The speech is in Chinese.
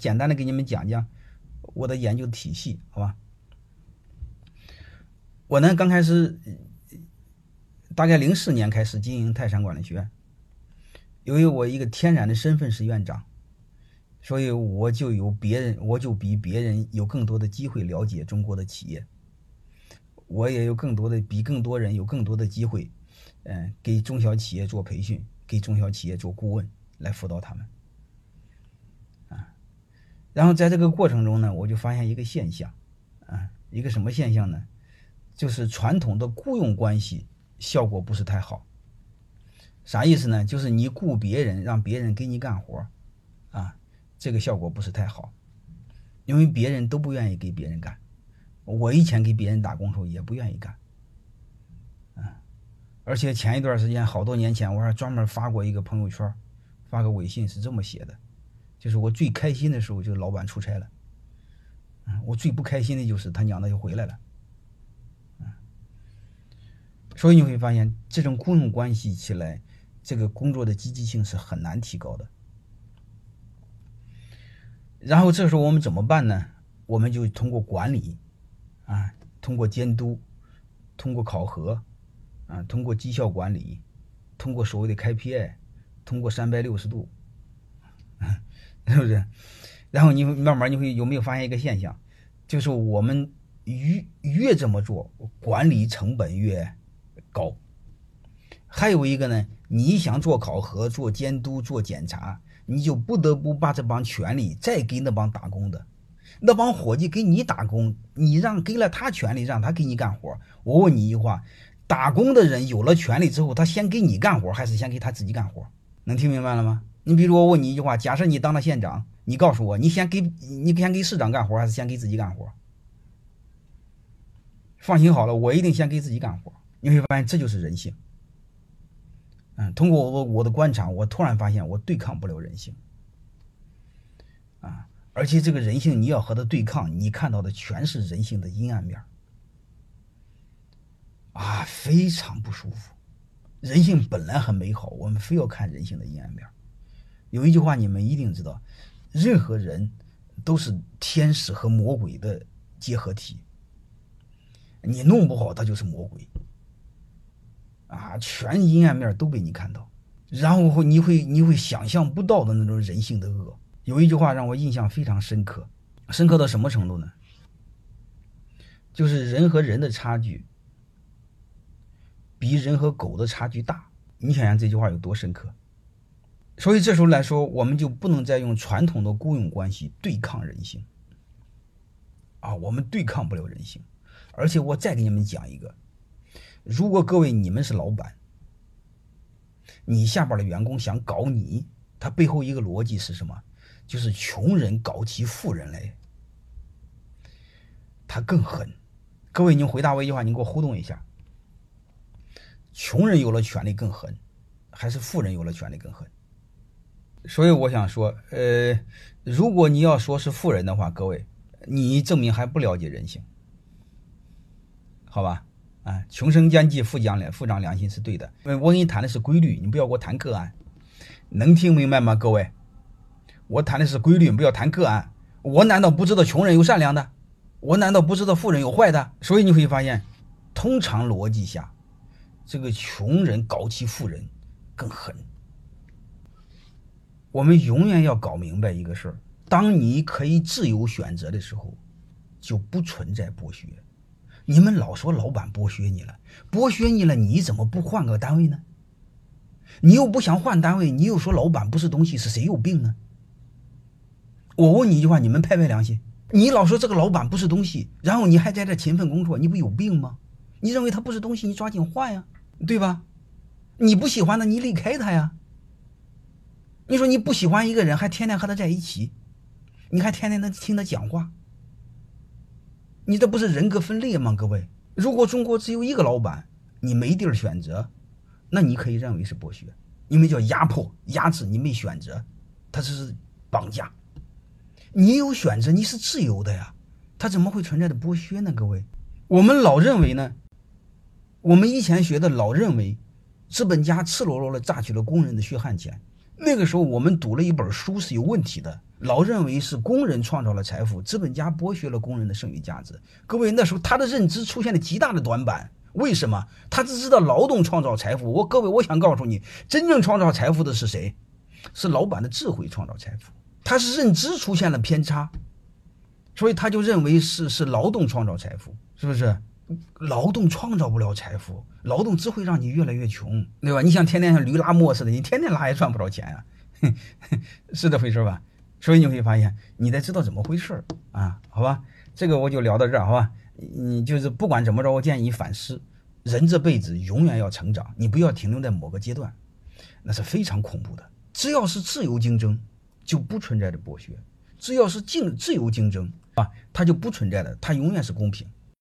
简单的给你们讲讲我的研究体系，好吧？我呢刚开始大概零四年开始经营泰山管理学院，由于我一个天然的身份是院长，所以我就有别人，我就比别人有更多的机会了解中国的企业，我也有更多的比更多人有更多的机会，嗯，给中小企业做培训，给中小企业做顾问来辅导他们。然后在这个过程中呢，我就发现一个现象，啊，一个什么现象呢？就是传统的雇佣关系效果不是太好。啥意思呢？就是你雇别人，让别人给你干活，啊，这个效果不是太好，因为别人都不愿意给别人干。我以前给别人打工时候也不愿意干，啊，而且前一段时间，好多年前，我还专门发过一个朋友圈，发个微信是这么写的。就是我最开心的时候，就是老板出差了，嗯，我最不开心的就是他娘的又回来了，嗯，所以你会发现，这种雇佣关系起来，这个工作的积极性是很难提高的。然后这时候我们怎么办呢？我们就通过管理，啊，通过监督，通过考核，啊，通过绩效管理，通过所谓的 KPI，通过三百六十度。是不是？然后你慢慢你会有没有发现一个现象，就是我们越越这么做，管理成本越高。还有一个呢，你想做考核、做监督、做检查，你就不得不把这帮权利再给那帮打工的，那帮伙计给你打工，你让给了他权利，让他给你干活。我问你一句话：打工的人有了权利之后，他先给你干活，还是先给他自己干活？能听明白了吗？你比如我问你一句话：假设你当了县长，你告诉我，你先给你先给市长干活，还是先给自己干活？放心好了，我一定先给自己干活。你会发现这就是人性。嗯，通过我我的观察，我突然发现我对抗不了人性。啊，而且这个人性你要和他对抗，你看到的全是人性的阴暗面。啊，非常不舒服。人性本来很美好，我们非要看人性的阴暗面。有一句话你们一定知道，任何人都是天使和魔鬼的结合体。你弄不好他就是魔鬼，啊，全阴暗面都被你看到，然后你会你会想象不到的那种人性的恶。有一句话让我印象非常深刻，深刻到什么程度呢？就是人和人的差距比人和狗的差距大。你想想这句话有多深刻？所以这时候来说，我们就不能再用传统的雇佣关系对抗人性啊！我们对抗不了人性。而且我再给你们讲一个：如果各位你们是老板，你下边的员工想搞你，他背后一个逻辑是什么？就是穷人搞起富人来，他更狠。各位，你回答我一句话，你给我互动一下：穷人有了权利更狠，还是富人有了权利更狠？所以我想说，呃，如果你要说是富人的话，各位，你证明还不了解人性，好吧？啊，穷生奸计，富将良富长良心是对的。我跟你谈的是规律，你不要给我谈个案，能听明白吗？各位，我谈的是规律，不要谈个案。我难道不知道穷人有善良的？我难道不知道富人有坏的？所以你会发现，通常逻辑下，这个穷人搞起富人更狠。我们永远要搞明白一个事儿：当你可以自由选择的时候，就不存在剥削。你们老说老板剥削你了，剥削你了，你怎么不换个单位呢？你又不想换单位，你又说老板不是东西，是谁有病呢？我问你一句话，你们拍拍良心，你老说这个老板不是东西，然后你还在这勤奋工作，你不有病吗？你认为他不是东西，你抓紧换呀，对吧？你不喜欢的，你离开他呀。你说你不喜欢一个人，还天天和他在一起，你还天天能听他讲话，你这不是人格分裂吗？各位，如果中国只有一个老板，你没地儿选择，那你可以认为是剥削，因为叫压迫、压制，你没选择，他这是绑架。你有选择，你是自由的呀，他怎么会存在的剥削呢？各位，我们老认为呢，我们以前学的老认为，资本家赤裸裸的榨取了工人的血汗钱。那个时候我们读了一本书是有问题的，老认为是工人创造了财富，资本家剥削了工人的剩余价值。各位，那时候他的认知出现了极大的短板。为什么？他只知道劳动创造财富。我各位，我想告诉你，真正创造财富的是谁？是老板的智慧创造财富。他是认知出现了偏差，所以他就认为是是劳动创造财富，是不是？劳动创造不了财富，劳动只会让你越来越穷，对吧？你想天天像驴拉磨似的，你天天拉也赚不着钱啊，是这回事吧？所以你会发现，你得知道怎么回事啊？好吧，这个我就聊到这儿，好吧？你就是不管怎么着，我建议你反思，人这辈子永远要成长，你不要停留在某个阶段，那是非常恐怖的。只要是自由竞争，就不存在的剥削；只要是竞自由竞争啊，它就不存在的，它永远是公平。